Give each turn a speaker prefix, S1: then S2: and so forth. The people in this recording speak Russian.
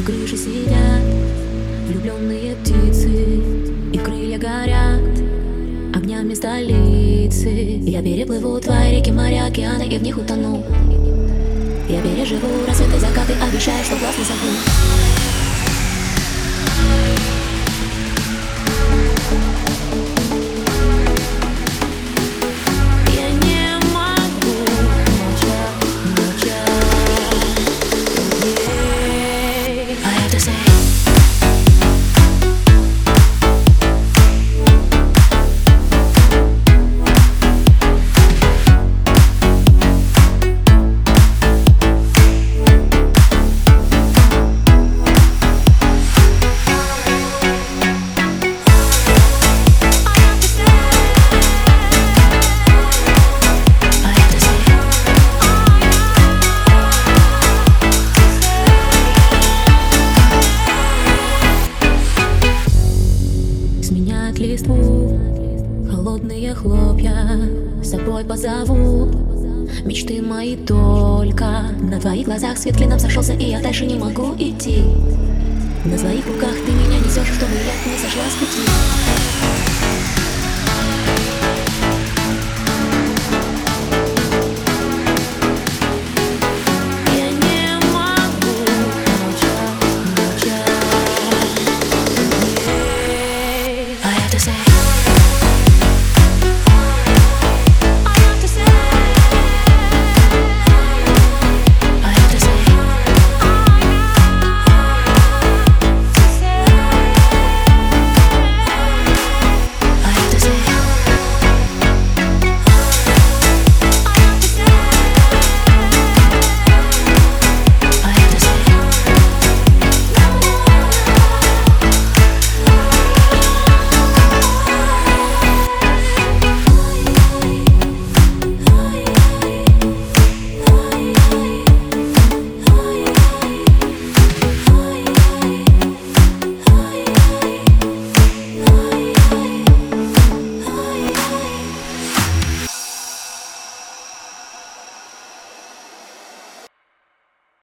S1: На крыше сидят влюбленные птицы И крылья горят огнями столицы. Я переплыву твои реки, моря, океаны и в них утону. Я переживу рассветы, закаты, обещаю, что глаз не сомкну Холодные хлопья с собой позовут. Мечты мои только На твоих глазах. Свет клином сошелся И я дальше не могу идти. На своих руках ты меня несешь Чтобы я не сошла с пути